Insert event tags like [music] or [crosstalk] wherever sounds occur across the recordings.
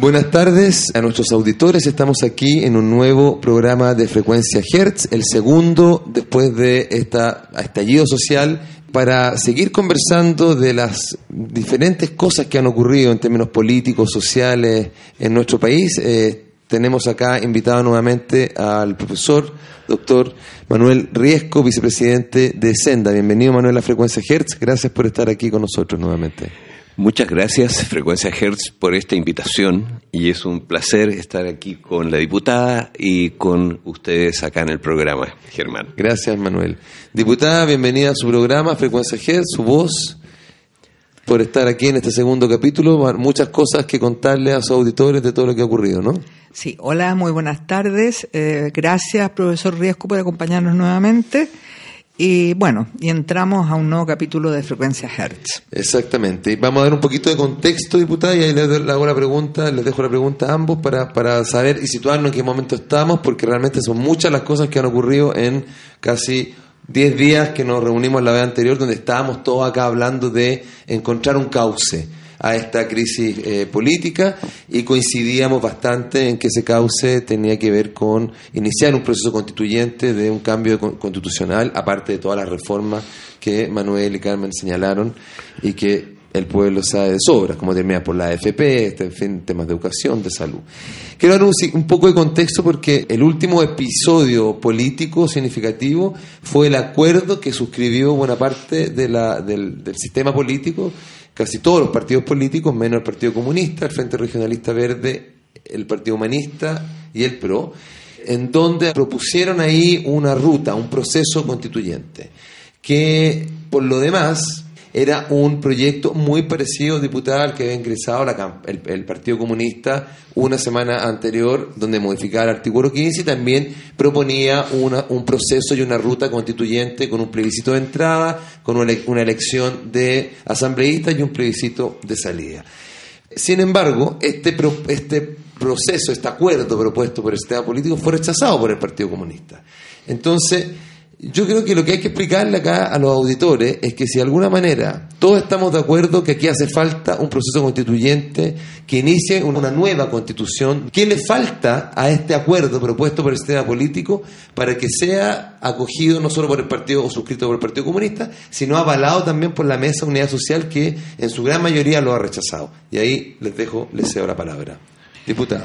Buenas tardes a nuestros auditores. Estamos aquí en un nuevo programa de Frecuencia Hertz, el segundo después de esta estallido social, para seguir conversando de las diferentes cosas que han ocurrido en términos políticos, sociales en nuestro país. Eh, tenemos acá invitado nuevamente al profesor doctor Manuel Riesco, vicepresidente de Senda. Bienvenido Manuel a Frecuencia Hertz. Gracias por estar aquí con nosotros nuevamente. Muchas gracias, Frecuencia Hertz, por esta invitación y es un placer estar aquí con la diputada y con ustedes acá en el programa, Germán. Gracias, Manuel. Diputada, bienvenida a su programa, Frecuencia Hertz, su voz, por estar aquí en este segundo capítulo. Muchas cosas que contarle a sus auditores de todo lo que ha ocurrido, ¿no? Sí, hola, muy buenas tardes. Eh, gracias, profesor Riesco, por acompañarnos nuevamente. Y bueno, y entramos a un nuevo capítulo de Frecuencia Hertz. Exactamente. Vamos a dar un poquito de contexto, diputada, y ahí les, hago la pregunta, les dejo la pregunta a ambos para, para saber y situarnos en qué momento estamos, porque realmente son muchas las cosas que han ocurrido en casi 10 días que nos reunimos la vez anterior, donde estábamos todos acá hablando de encontrar un cauce a esta crisis eh, política y coincidíamos bastante en que ese cauce tenía que ver con iniciar un proceso constituyente de un cambio constitucional, aparte de todas las reformas que Manuel y Carmen señalaron y que el pueblo sabe de sobra, como termina por la AFP, este, en fin, temas de educación, de salud. Quiero dar un, poco de contexto porque el último episodio político significativo fue el acuerdo que suscribió buena parte de la, del sistema político casi todos los partidos políticos, menos el Partido Comunista, el Frente Regionalista Verde, el Partido Humanista y el PRO, en donde propusieron ahí una ruta, un proceso constituyente, que por lo demás era un proyecto muy parecido, diputada, al que había ingresado el, Partido Comunista una semana anterior, donde modificaba el artículo 15 y también proponía un proceso y una ruta constituyente con un plebiscito de entrada, con una, elección de asambleístas y un plebiscito de salida. Sin embargo, este, este proceso, este acuerdo propuesto por el sistema político fue rechazado por el Partido Comunista. Entonces, yo creo que lo que hay que explicarle acá a los auditores es que si de alguna manera todos estamos de acuerdo que aquí hace falta un proceso constituyente que inicie una nueva constitución, ¿qué le falta a este acuerdo propuesto por el sistema político para que sea acogido no solo por el partido o suscrito por el Partido Comunista, sino avalado también por la Mesa Unidad Social que en su gran mayoría lo ha rechazado? Y ahí les dejo, les cedo la palabra. Diputado.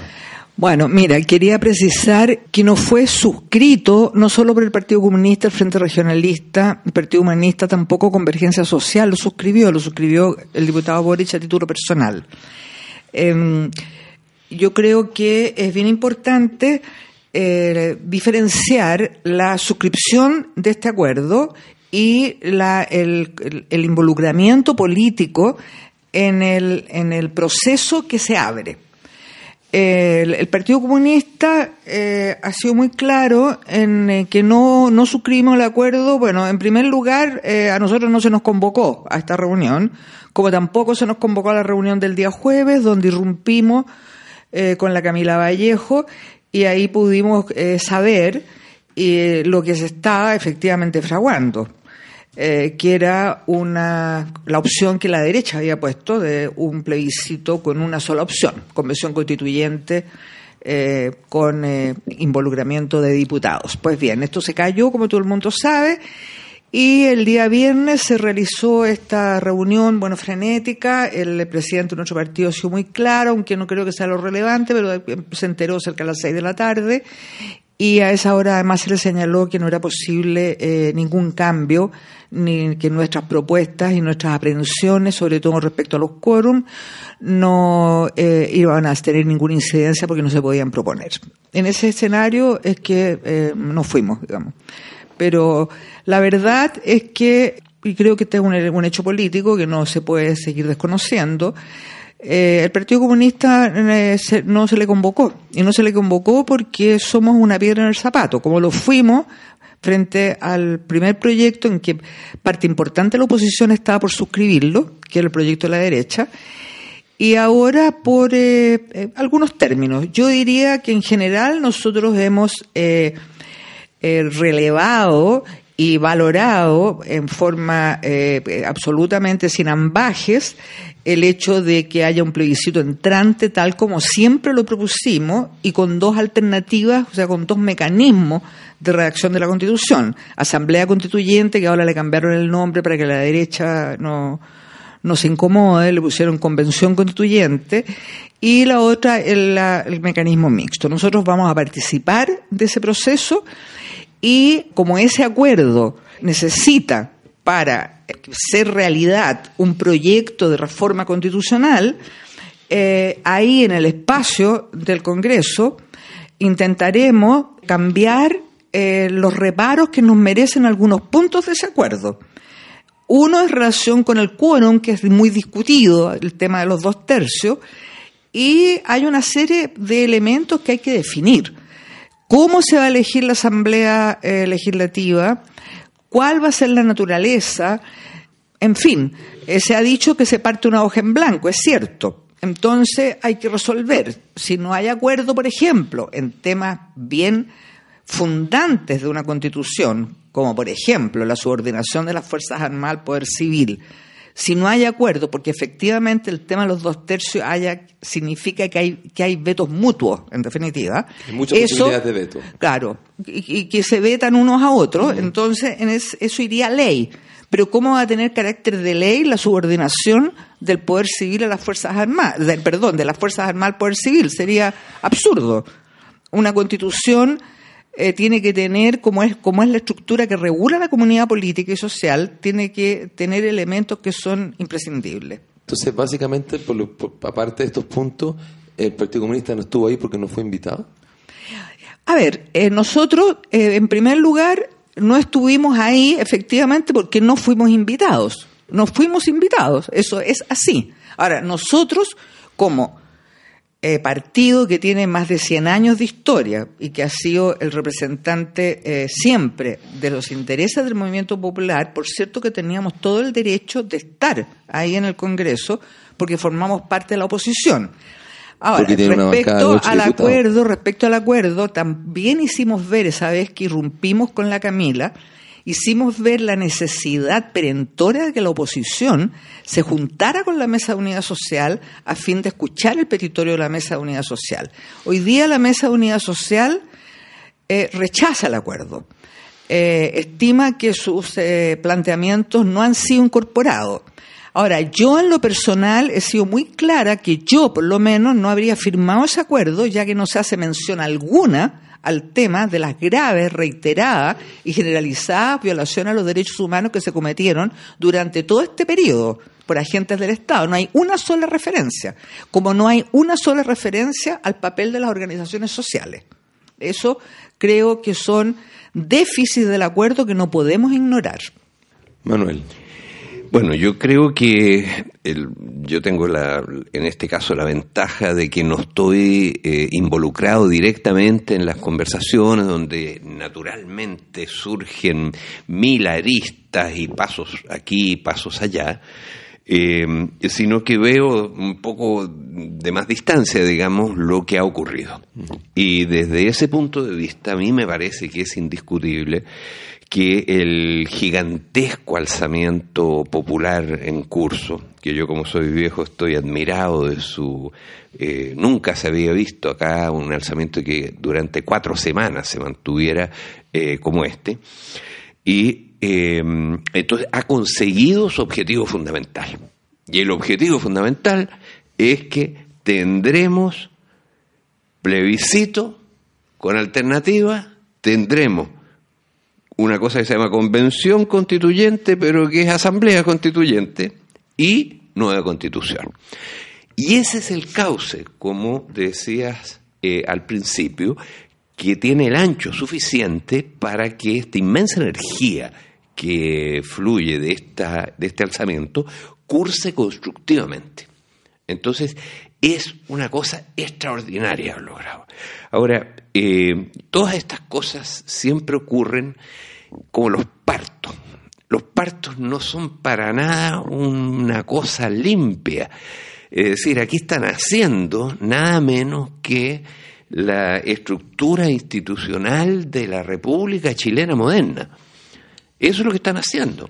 Bueno, mira, quería precisar que no fue suscrito no solo por el Partido Comunista, el Frente Regionalista, el Partido Humanista, tampoco Convergencia Social, lo suscribió, lo suscribió el diputado Boric a título personal. Em, yo creo que es bien importante eh, diferenciar la suscripción de este acuerdo y la, el, el, involucramiento político en el, en el proceso que se abre el, Partido Comunista eh, ha sido muy claro en eh, que no, no el acuerdo. Bueno, en primer lugar, eh, a nosotros no se nos convocó a esta reunión, como tampoco se nos convocó a la reunión del día jueves, donde irrumpimos con la Camila Vallejo y ahí pudimos saber lo que se está efectivamente fraguando. Eh, que era una, la opción que la derecha había puesto de un plebiscito con una sola opción, convención constituyente eh, con eh, involucramiento de diputados. Pues bien, esto se cayó, como todo el mundo sabe, y el día viernes se realizó esta reunión, bueno, frenética. El presidente de nuestro partido ha sido muy claro, aunque no creo que sea lo relevante, pero se enteró cerca de las seis de la tarde. Y a esa hora además se le señaló que no era posible ningún cambio ni que nuestras propuestas y nuestras aprehensiones, sobre todo respecto a los quórum, no eh, iban a tener ninguna incidencia porque no se podían proponer. En ese escenario es que eh, nos fuimos, digamos. Pero la verdad es que, y creo que este es un, hecho político que no se puede seguir desconociendo, eh, el Partido Comunista eh, se- no se le convocó. Y no se le convocó porque somos una piedra en el zapato, como lo fuimos frente al primer proyecto en que parte importante de la oposición estaba por suscribirlo, que era el proyecto de la derecha, y ahora por eh, eh, algunos términos. Yo diría que en general nosotros hemos relevado y valorado en forma absolutamente sin ambajes el hecho de que haya un plebiscito entrante tal como siempre lo propusimos y con dos alternativas, o sea, con dos mecanismos de redacción de la Constitución. Asamblea Constituyente, que ahora le cambiaron el nombre para que la derecha no, no se incomode, le pusieron convención constituyente, y la otra el, la- el mecanismo mixto. Nosotros vamos a participar de ese proceso y como ese acuerdo necesita para ser realidad un proyecto de reforma constitucional, eh, ahí en el espacio del Congreso intentaremos cambiar eh, los reparos que nos merecen algunos puntos de ese acuerdo. Uno en relación con el quórum, que es muy discutido, el tema de los dos tercios, y hay una serie de elementos que hay que definir. ¿Cómo se va a elegir la Asamblea eh, Legislativa? ¿Cuál va a ser la naturaleza? En fin, eh, se ha dicho que se parte una hoja en blanco, es cierto. Entonces hay que resolver. Si no hay acuerdo, por ejemplo, en temas bien fundantes de una constitución, como por ejemplo la subordinación de las Fuerzas Armadas al poder civil, si no hay acuerdo, porque efectivamente el tema de los dos tercios haya, significa que hay, que hay vetos mutuos, en definitiva. Hay muchas posibilidades de veto. Claro, y, y que se vetan unos a otros, entonces en es- eso iría a ley. Pero ¿cómo va a tener carácter de ley la subordinación del poder civil a las Fuerzas Armadas? del- perdón, de las Fuerzas Armadas al poder civil. Sería absurdo. Una constitución eh, tiene que tener, como es, como es la estructura que regula la comunidad política y social, tiene que tener elementos que son imprescindibles. Entonces, básicamente, por lo- por- aparte de estos puntos, el Partido Comunista no estuvo ahí porque no fue invitado. A ver, eh, nosotros, eh, en primer lugar, no estuvimos ahí efectivamente porque no fuimos invitados. No fuimos invitados, eso es así. Ahora, nosotros, como eh, partido que tiene más de 100 años de historia y que ha sido el representante eh, siempre de los intereses del movimiento popular, por cierto que teníamos todo el derecho de estar ahí en el Congreso porque formamos parte de la oposición. Ahora, respecto al diputados. acuerdo, respecto al acuerdo, también hicimos ver esa vez que irrumpimos con la Camila, hicimos ver la necesidad perentoria de que la oposición se juntara con la Mesa de Unidad Social a fin de escuchar el petitorio de la Mesa de Unidad Social. Hoy día la Mesa de Unidad Social eh, rechaza el acuerdo. Eh, estima que sus eh, planteamientos no han sido incorporados. Ahora, yo en lo personal he sido muy clara que yo, por lo menos, no habría firmado ese acuerdo, ya que no se hace mención alguna al tema de las graves, reiteradas y generalizadas violaciones a los derechos humanos que se cometieron durante todo este periodo por agentes del Estado. No hay una sola referencia, como no hay una sola referencia al papel de las organizaciones sociales. Eso creo que son déficits del acuerdo que no podemos ignorar. Manuel. Bueno, yo creo que el- yo tengo la, en este caso la ventaja de que no estoy eh, involucrado directamente en las conversaciones donde naturalmente surgen mil aristas y pasos aquí y pasos allá, eh, sino que veo un poco de más distancia, digamos, lo que ha ocurrido. Y desde ese punto de vista a mí me parece que es indiscutible que el gigantesco alzamiento popular en curso, que yo como soy viejo estoy admirado de su... eh, nunca se había visto acá un alzamiento que durante cuatro semanas se mantuviera eh, como este, y eh, entonces ha conseguido su objetivo fundamental. Y el objetivo fundamental es que tendremos plebiscito con alternativa, tendremos una cosa que se llama convención constituyente, pero que es asamblea constituyente, y nueva constitución. Y ese es el cauce, como decías eh, al principio, que tiene el ancho suficiente para que esta inmensa energía que fluye de, esta, de este alzamiento curse constructivamente. Entonces, es una cosa extraordinaria logrado. Ahora, eh, todas estas cosas siempre ocurren como los partos. Los partos no son para nada una cosa limpia. Es decir, aquí están haciendo nada menos que la estructura institucional de la República Chilena moderna. Eso es lo que están haciendo.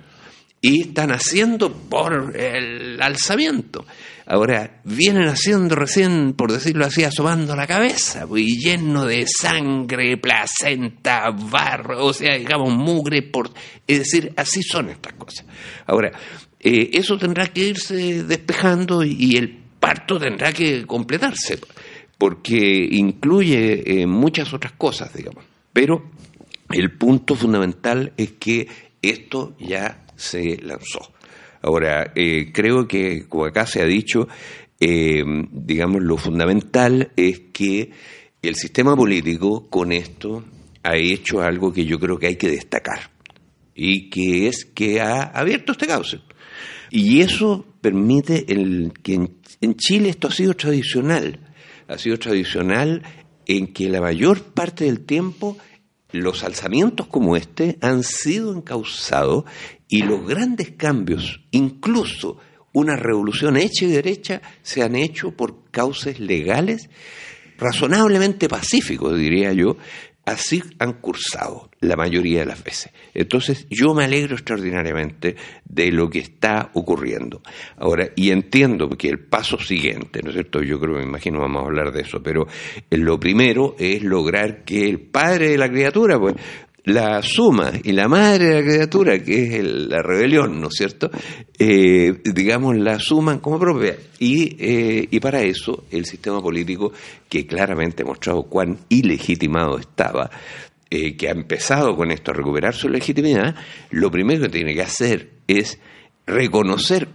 Y están haciendo por el alzamiento. Ahora, vienen haciendo recién, por decirlo así, asomando la cabeza, y lleno de sangre, placenta, barro, o sea, digamos, mugre, por, es decir, así son estas cosas. Ahora, eh, eso tendrá que irse despejando y, el parto tendrá que completarse, porque incluye eh, muchas otras cosas, digamos. Pero el punto fundamental es que esto ya se lanzó. Ahora, eh, creo que, como acá se ha dicho, eh, digamos, lo fundamental es que el sistema político con esto ha hecho algo que yo creo que hay que destacar, y que es que ha abierto este cauce. Y eso permite el, que en, en Chile esto ha sido tradicional, ha sido tradicional en que la mayor parte del tiempo los alzamientos como este han sido encausados y los grandes cambios, incluso una revolución hecha y derecha, se han hecho por causas legales razonablemente pacíficos, diría yo, Así han cursado la mayoría de las veces. Entonces yo me alegro extraordinariamente de lo que está ocurriendo. Ahora, y entiendo que el paso siguiente, ¿no es cierto? Yo creo, me imagino vamos a hablar de eso, pero lo primero es lograr que el padre de la criatura, pues, la suma y la madre de la criatura, que es la rebelión, ¿no es cierto? Eh, digamos, la suman como propia. Y, eh, y para eso el sistema político, que claramente ha mostrado cuán ilegitimado estaba, eh, que ha empezado con esto a recuperar su legitimidad, lo primero que tiene que hacer es reconocer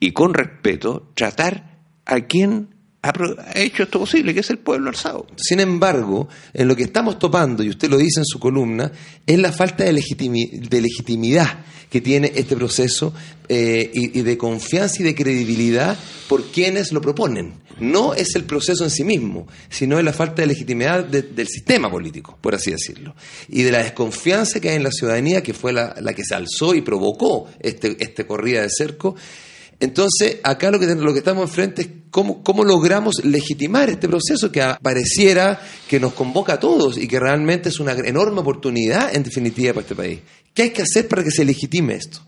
y con respeto tratar a quien ha hecho esto posible, que es el pueblo alzado. Sin embargo, en lo que estamos topando, y usted lo dice en su columna, es la falta de, legitimidad que tiene este proceso eh, y, de confianza y de credibilidad por quienes lo proponen. No es el proceso en sí mismo, sino es la falta de legitimidad del sistema político, por así decirlo, y de la desconfianza que hay en la ciudadanía, que fue la, que se alzó y provocó este, este corrida de cerco entonces, acá lo que, lo que estamos enfrente es cómo, cómo logramos legitimar este proceso que pareciera que nos convoca a todos y que realmente es una enorme oportunidad, en definitiva, para este país. ¿Qué hay que hacer para que se legitime esto?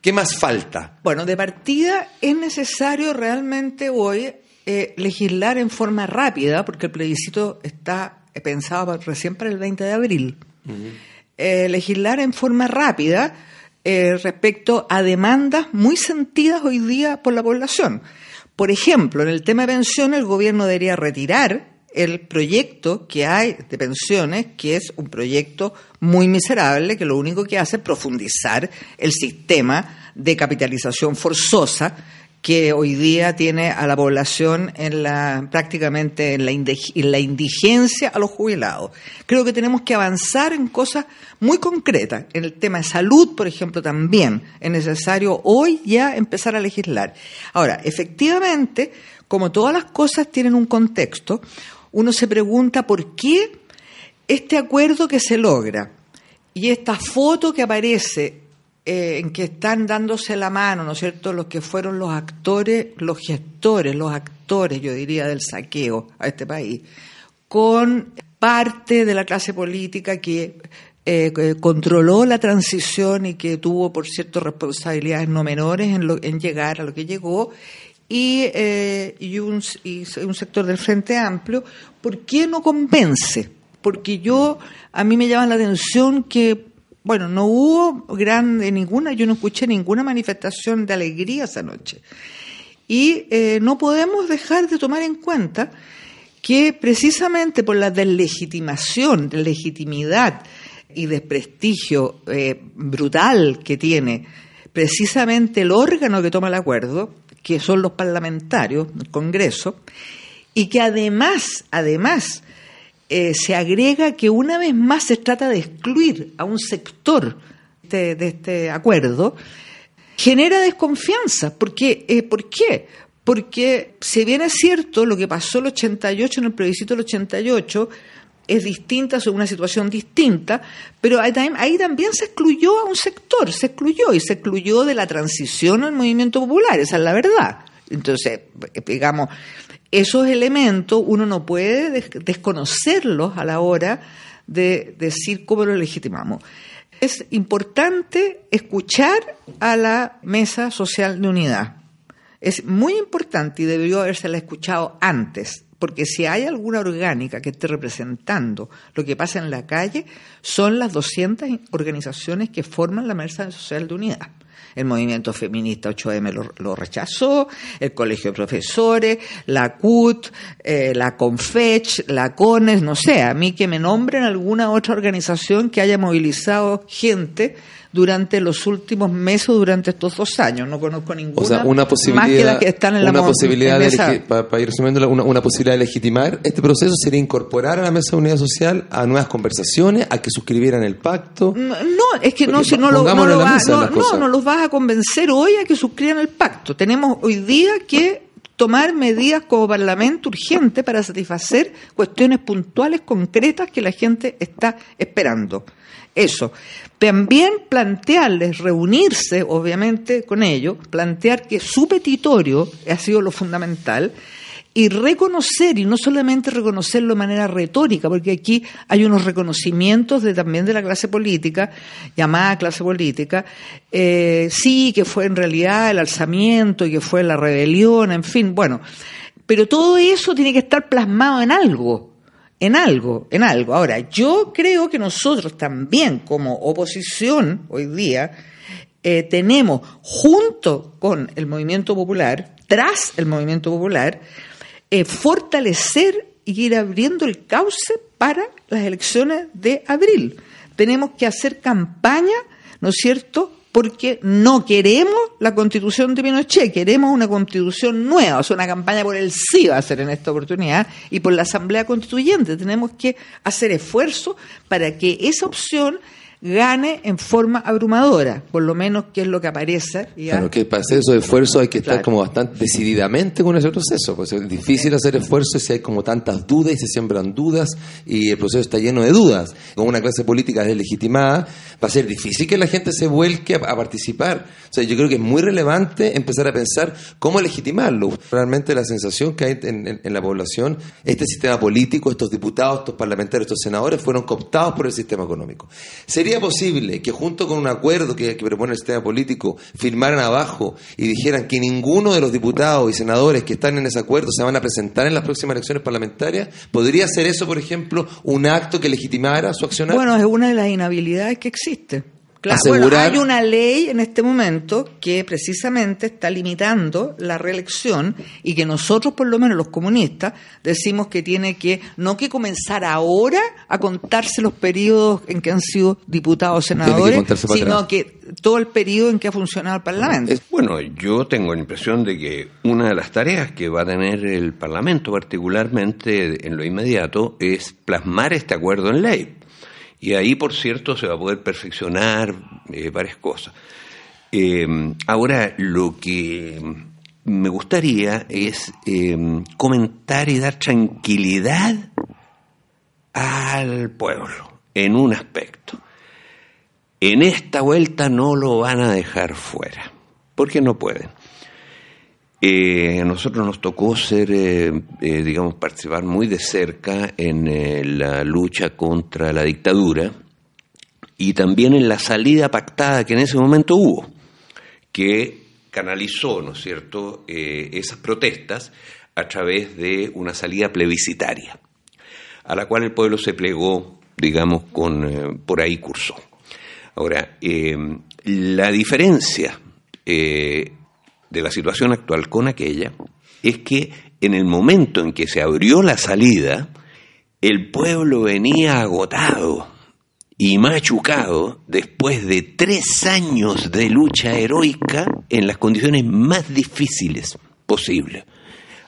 ¿Qué más falta? Bueno, de partida es necesario realmente hoy eh, legislar en forma rápida, porque el plebiscito está pensado recién para el 20 de abril. Eh, legislar en forma rápida eh, respecto a demandas muy sentidas hoy día por la población. Por ejemplo, en el tema de pensiones, el gobierno debería retirar el proyecto que hay de pensiones, que es un proyecto muy miserable, que lo único que hace es profundizar el sistema de capitalización forzosa que hoy día tiene a la población en la, prácticamente en la, indigencia a los jubilados. Creo que tenemos que avanzar en cosas muy concretas. En el tema de salud, por ejemplo, también es necesario hoy ya empezar a legislar. Ahora, efectivamente, como todas las cosas tienen un contexto, uno se pregunta por qué este acuerdo que se logra y esta foto que aparece eh, en que están dándose la mano, ¿no es cierto?, los que fueron los actores, los gestores, los actores, yo diría, del saqueo a este país, con parte de la clase política que eh, controló la transición y que tuvo, por cierto, responsabilidades no menores en, en llegar a lo que llegó, y, eh, y, un, y un sector del Frente Amplio, ¿por qué no convence? Porque yo, a mí me llama la atención que bueno, no hubo gran, ninguna, yo no escuché ninguna manifestación de alegría esa noche. Y eh, no podemos dejar de tomar en cuenta que precisamente por la deslegitimación, legitimidad y desprestigio eh, brutal que tiene precisamente el órgano que toma el acuerdo, que son los parlamentarios, el Congreso, y que además, además, eh, se agrega que una vez más se trata de excluir a un sector de, este acuerdo, genera desconfianza. Porque, eh, ¿Por qué? porque si bien es cierto lo que pasó el 88 en el plebiscito del 88 es distinta, es una situación distinta, pero ahí, ahí también se excluyó a un sector, se excluyó y se excluyó de la transición al movimiento popular, esa es la verdad. Entonces, digamos, esos elementos uno no puede desconocerlos a la hora de decir cómo lo legitimamos. Es importante escuchar a la mesa social de unidad. Es muy importante y debió habérsela escuchado antes, porque si hay alguna orgánica que esté representando lo que pasa en la calle, son las 200 organizaciones que forman la mesa social de unidad. El movimiento feminista 8M lo, rechazó, el Colegio de Profesores, la CUT, eh, la CONFECH, la CONES, no sé, a mí que me nombren alguna otra organización que haya movilizado gente durante los últimos meses, durante estos dos años. No conozco ninguna. O sea, una posibilidad, que están en la una posibilidad de para, ir resumiendo, una, una, posibilidad de legitimar este proceso sería incorporar a la mesa de unidad social a nuevas conversaciones, a que suscribieran el pacto. No, es que no, si no, lo, no, lo va, no, no, no los vas a convencer hoy a que suscriban el pacto. Tenemos hoy día que tomar medidas como Parlamento urgente para satisfacer cuestiones puntuales, concretas que la gente está esperando. Eso. También plantearles reunirse, obviamente, con ellos, plantear que su petitorio ha sido lo fundamental y reconocer, y no solamente reconocerlo de manera retórica, porque aquí hay unos reconocimientos de, también de la clase política, llamada clase política, eh, sí, que fue en realidad el alzamiento que fue la rebelión, en fin, bueno, pero todo eso tiene que estar plasmado en algo en algo, en algo. Ahora, yo creo que nosotros también como oposición hoy día eh, tenemos junto con el movimiento popular, tras el movimiento popular, eh, fortalecer y ir abriendo el cauce para las elecciones de abril. Tenemos que hacer campaña, ¿no es cierto?, porque no queremos la constitución de Pinochet, queremos una constitución nueva, o sea, una campaña por el sí va a ser en esta oportunidad y por la Asamblea Constituyente. Tenemos que hacer esfuerzo para que esa opción gane en forma abrumadora, por lo menos que es lo que aparece. Claro, que para hacer esos esfuerzos hay que estar como bastante decididamente con ese proceso, pues es difícil hacer esfuerzos si hay como tantas dudas y se siembran dudas y el proceso está lleno de dudas. Con una clase política deslegitimada va a ser difícil que la gente se vuelque a, participar. O sea, yo creo que es muy relevante empezar a pensar cómo legitimarlo. Realmente la sensación que hay en, en la población, este sistema político, estos diputados, estos parlamentarios, estos senadores fueron cooptados por el sistema económico. ¿Sería posible que junto con un acuerdo que, propone el sistema político firmaran abajo y dijeran que ninguno de los diputados y senadores que están en ese acuerdo se van a presentar en las próximas elecciones parlamentarias? ¿Podría ser eso, por ejemplo, un acto que legitimara su accionar? Bueno, es una de las inhabilidades que existe hay una ley en este momento que precisamente está limitando la reelección y que nosotros, por lo menos los comunistas, decimos que tiene que, no que comenzar ahora a contarse los periodos en que han sido diputados o senadores, sino que todo el periodo en que ha funcionado el Parlamento. Bueno, yo tengo la impresión de que una de las tareas que va a tener el Parlamento, particularmente en lo inmediato, es plasmar este acuerdo en ley y ahí, por cierto, se va a poder perfeccionar eh, varias cosas. Eh, ahora, lo que me gustaría es eh, comentar y dar tranquilidad al pueblo en un aspecto. En esta vuelta no lo van a dejar fuera, porque no pueden. Eh, a nosotros nos tocó ser, eh, eh, digamos, participar muy de cerca en la lucha contra la dictadura y también en la salida pactada que en ese momento hubo, que canalizó, ¿no es cierto?, esas protestas a través de una salida plebiscitaria, a la cual el pueblo se plegó, digamos, con, por ahí cursó. Ahora, la diferencia de la situación actual con aquella es que en el momento en que se abrió la salida, el pueblo venía agotado y machucado después de tres años de lucha heroica en las condiciones más difíciles posibles.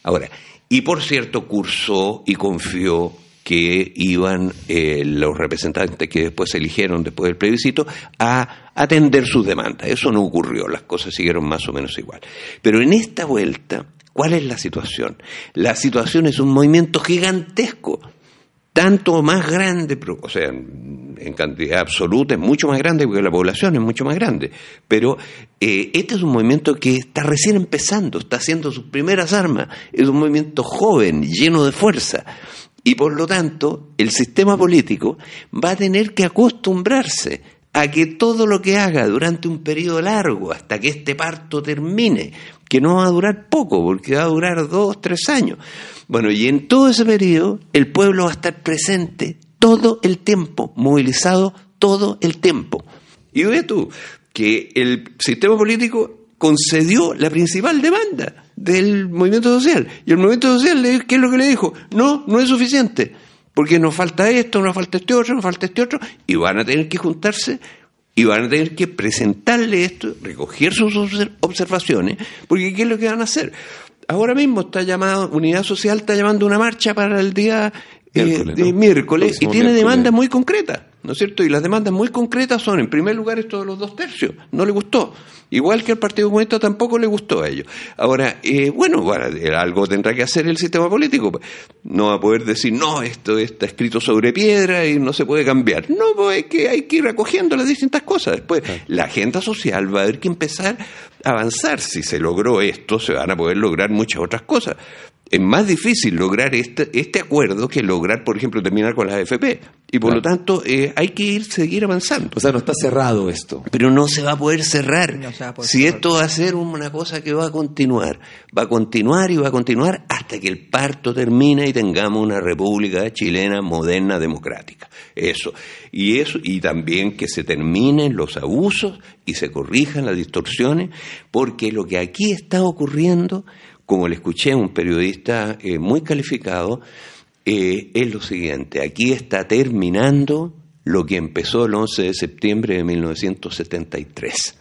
Ahora, y por cierto, cursó y confió que iban eh, los representantes que después se eligieron después del plebiscito a atender sus demandas. Eso no ocurrió, las cosas siguieron más o menos igual. Pero en esta vuelta, ¿Cuál es la situación? La situación es un movimiento gigantesco, tanto más grande, o sea, en cantidad absoluta es mucho más grande porque la población es mucho más grande, pero eh, este es un movimiento que está recién empezando, está haciendo sus primeras armas, es un movimiento joven, lleno de fuerza. Y por lo tanto, el sistema político va a tener que acostumbrarse a que todo lo que haga durante un periodo largo, hasta que este parto termine, que no va a durar poco, porque va a durar dos, tres años. Bueno, y en todo ese periodo el pueblo va a estar presente todo el tiempo, movilizado todo el tiempo. Y ve tú que el sistema político concedió la principal demanda del movimiento social. Y el movimiento social, ¿qué es lo que le dijo? No, no es suficiente, porque nos falta esto, nos falta este otro, nos falta este otro, y van a tener que juntarse y van a tener que presentarle esto, recoger sus observaciones, porque ¿qué es lo que van a hacer? Ahora mismo está llamado, Unidad Social está llamando una marcha para el día eh, de miércoles y tiene demandas muy concretas. ¿no es cierto? Y las demandas muy concretas son, en primer lugar, esto de los dos tercios. No le gustó. Igual que al Partido Comunista tampoco le gustó a ellos. Ahora, eh, bueno, algo tendrá que hacer el sistema político. No va a poder decir, no, esto está escrito sobre piedra y no se puede cambiar. No, pues que hay que ir recogiendo las distintas cosas. Después, la agenda social va a haber que empezar a avanzar. Si se logró esto, se van a poder lograr muchas otras cosas es más difícil lograr este, este acuerdo que lograr, por ejemplo, terminar con las AFP. Y por lo tanto, eh, hay que ir, seguir avanzando. O sea, no está cerrado esto. Pero no se va a poder cerrar. si esto va a ser una cosa que va a continuar, va a continuar y va a continuar hasta que el parto termine y tengamos una república chilena moderna, democrática. Eso. Y eso, y también que se terminen los abusos y se corrijan las distorsiones, porque lo que aquí está ocurriendo como le escuché a un periodista eh, muy calificado, eh, es lo siguiente, aquí está terminando lo que empezó el 11 de septiembre de 1973.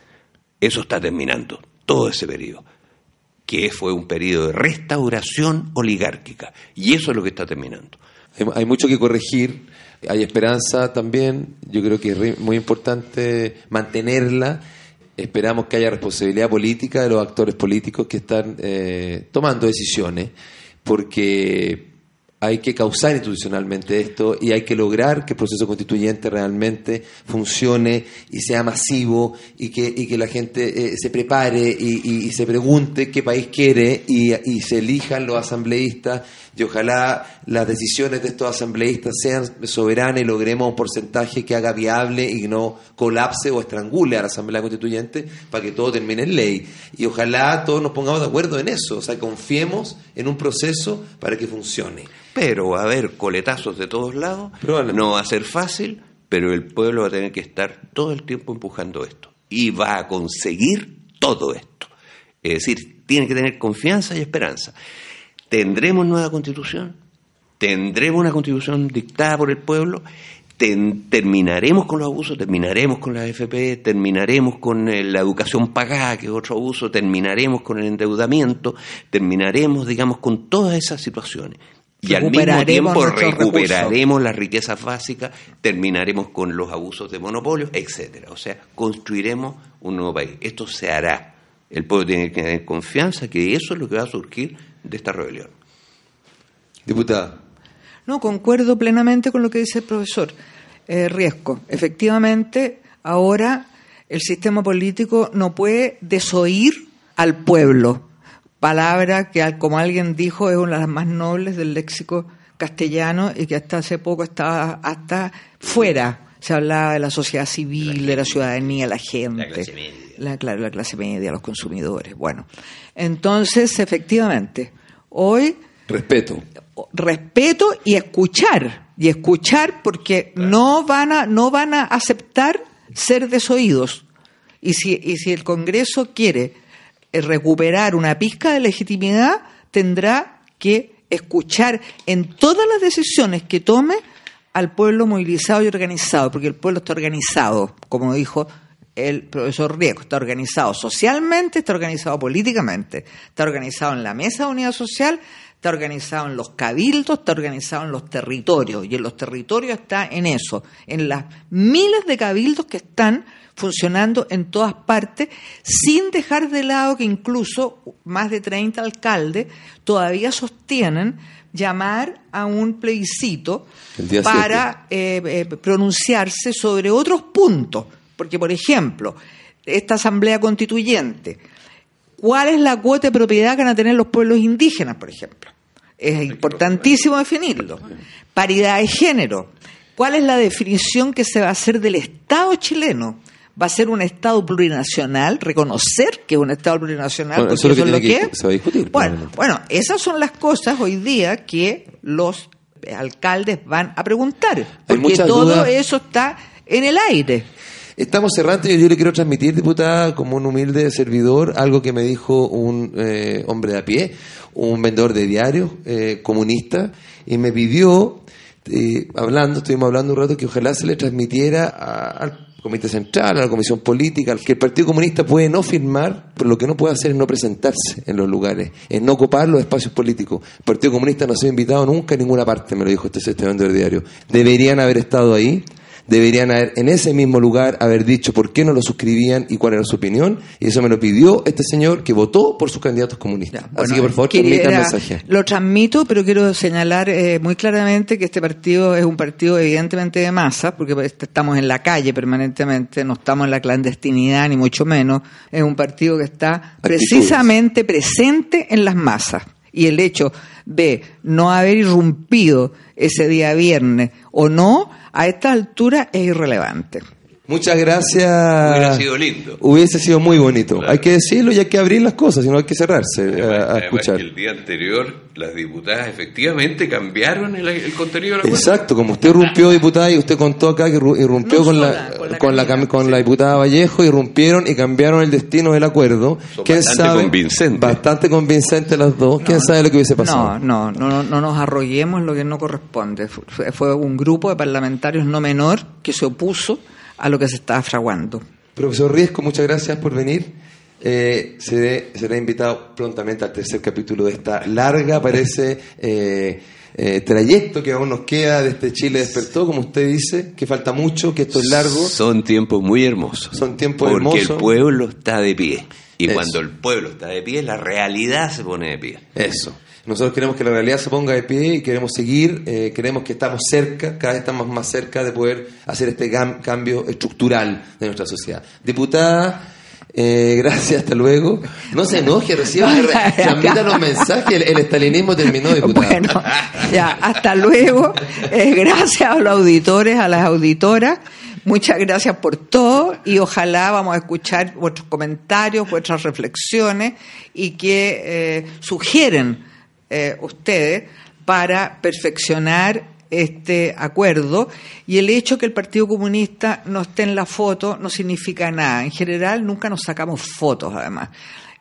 Eso está terminando, todo ese periodo, que fue un periodo de restauración oligárquica, y eso es lo que está terminando. Hay, mucho que corregir, hay esperanza también, yo creo que es muy importante mantenerla esperamos que haya responsabilidad política de los actores políticos que están eh, tomando decisiones, porque hay que causar institucionalmente esto y hay que lograr que el proceso constituyente realmente funcione y sea masivo y que, y que la gente eh, se prepare y, se pregunte qué país quiere y, y se elijan los asambleístas y ojalá las decisiones de estos asambleístas sean soberanas y logremos un porcentaje que haga viable y no colapse o estrangule a la Asamblea Constituyente para que todo termine en ley. Y ojalá todos nos pongamos de acuerdo en eso, o sea, confiemos en un proceso para que funcione. Pero va a haber coletazos de todos lados, no va a ser fácil, pero el pueblo va a tener que estar todo el tiempo empujando esto y va a conseguir todo esto. Es decir, tiene que tener confianza y esperanza. ¿Tendremos nueva constitución? ¿Tendremos una constitución dictada por el pueblo? terminaremos con los abusos, terminaremos con la AFP, terminaremos con eh, la educación pagada, que es otro abuso, terminaremos con el endeudamiento, terminaremos, digamos, con todas esas situaciones. Y al mismo tiempo recuperaremos las riquezas básicas, terminaremos con los abusos de monopolio, etcétera. O sea, construiremos un nuevo país. Esto se hará. El pueblo tiene que tener confianza que eso es lo que va a surgir de esta rebelión. Diputada. No, concuerdo plenamente con lo que dice el profesor eh, Riesco. Efectivamente, ahora el sistema político no puede desoír al pueblo, palabra que, como alguien dijo, es una de las más nobles del léxico castellano y que hasta hace poco estaba hasta fuera. Se hablaba de la sociedad civil, de la ciudadanía, la gente. La clase media. La, claro, la clase media, los consumidores. Bueno, entonces, efectivamente, hoy... Respeto. Respeto y escuchar. Y escuchar porque no, van a, no van a aceptar ser desoídos. Y si, y si el Congreso quiere eh, recuperar una pizca de legitimidad, tendrá que escuchar en todas las decisiones que tome al pueblo movilizado y organizado, porque el pueblo está organizado, como dijo el profesor Riego. Está organizado socialmente, está organizado políticamente, está organizado en la mesa de unidad social, está organizado en los cabildos, está organizado en los territorios, y en los territorios está en eso, en las miles de cabildos que están funcionando en todas partes, sin dejar de lado que incluso más de 30 alcaldes todavía sostienen llamar a un plebiscito para eh, eh, pronunciarse sobre otros puntos. Porque, por ejemplo, esta Asamblea Constituyente, ¿cuál es la cuota de propiedad que van a tener los pueblos indígenas, por ejemplo? Es importantísimo definirlo. Paridad de género. ¿Cuál es la definición que se va a hacer del Estado chileno? Va a ser un Estado plurinacional, reconocer que es un Estado plurinacional, bueno, eso, es lo que, se va a discutir. Bueno, bueno, esas son las cosas hoy día que los alcaldes van a preguntar, porque todo eso está en el aire. Estamos cerrando y yo le quiero transmitir, diputada, como un humilde servidor, algo que me dijo un eh, hombre de a pie, un vendedor de diarios eh, comunista, y me pidió, eh, hablando, estuvimos hablando un rato, que ojalá se le transmitiera al Comité Central, la Comisión Política, que el Partido Comunista puede no firmar, pero lo que no puede hacer es no presentarse en los lugares, es no ocupar los espacios políticos. El Partido Comunista no se ha invitado nunca a ninguna parte, me lo dijo este, este vendedor de diario. Deberían haber estado ahí, deberían haber en ese mismo lugar haber dicho por qué no lo suscribían y cuál era su opinión. Y eso me lo pidió este señor que votó por sus candidatos comunistas. Así que por favor, transmita el mensaje. Lo transmito, pero quiero señalar eh, muy claramente que este partido es un partido evidentemente de masa, porque estamos en la calle permanentemente, no estamos en la clandestinidad ni mucho menos. Es un partido que está precisamente presente en las masas. Y el hecho de no haber irrumpido ese día viernes o no, a esta altura es irrelevante. Muchas gracias. Hubiera sido lindo. Hubiese sido muy bonito. Hay que decirlo y hay que abrir las cosas, y no hay que cerrarse a, escuchar. el día anterior las diputadas efectivamente cambiaron el, contenido de la Exacto, como usted irrumpió, diputada, y usted contó acá que irrumpió con, la, con, la, con, la, diputada Vallejo, irrumpieron y cambiaron el destino del acuerdo. ¿Quién bastante sabe? convincente. Bastante convincente las dos. ¿Quién sabe lo que hubiese pasado? No, no, no, no nos arrollemos lo que no corresponde. fue un grupo de parlamentarios no menor que se opuso a lo que se está fraguando. Profesor Riesco, muchas gracias por venir. Eh, será invitado prontamente al tercer capítulo de esta larga, parece, eh, eh, trayecto que aún nos queda de este Chile despertó, como usted dice, que falta mucho, que esto es largo. Son tiempos muy hermosos. Son tiempos hermosos. Porque el pueblo está de pie. Y cuando el pueblo está de pie, la realidad se pone de pie. Eso. Nosotros queremos que la realidad se ponga de pie y queremos seguir, eh, queremos que estamos cerca, cada vez estamos más cerca de poder hacer este cambio estructural de nuestra sociedad. Diputada, eh, gracias, hasta luego. No se enoje, reciba, [laughs] transmita los mensajes, el, el, estalinismo terminó, [laughs] diputada. Bueno, ya, hasta luego. Eh, gracias a los auditores, a las auditoras. Muchas gracias por todo y ojalá vamos a escuchar vuestros comentarios, vuestras reflexiones y que eh, sugieren eh, ustedes para perfeccionar este acuerdo y el hecho que el Partido Comunista no esté en la foto no significa nada. En general nunca nos sacamos fotos además.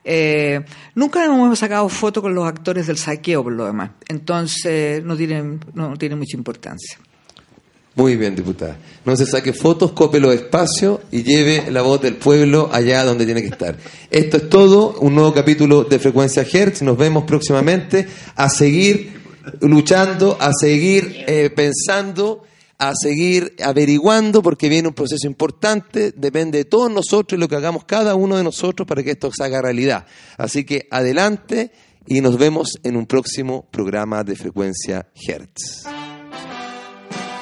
Eh, nunca nos hemos sacado fotos con los actores del saqueo por lo demás. Entonces no tiene, no tiene mucha importancia. Muy bien, diputada. No se saque fotos, cope los espacios y lleve la voz del pueblo allá donde tiene que estar. Esto es todo, un nuevo capítulo de Frecuencia Hertz. Nos vemos próximamente a seguir luchando, a seguir eh, pensando, a seguir averiguando, porque viene un proceso importante, depende de todos nosotros y lo que hagamos cada uno de nosotros para que esto se haga realidad. Así que adelante y nos vemos en un próximo programa de Frecuencia Hertz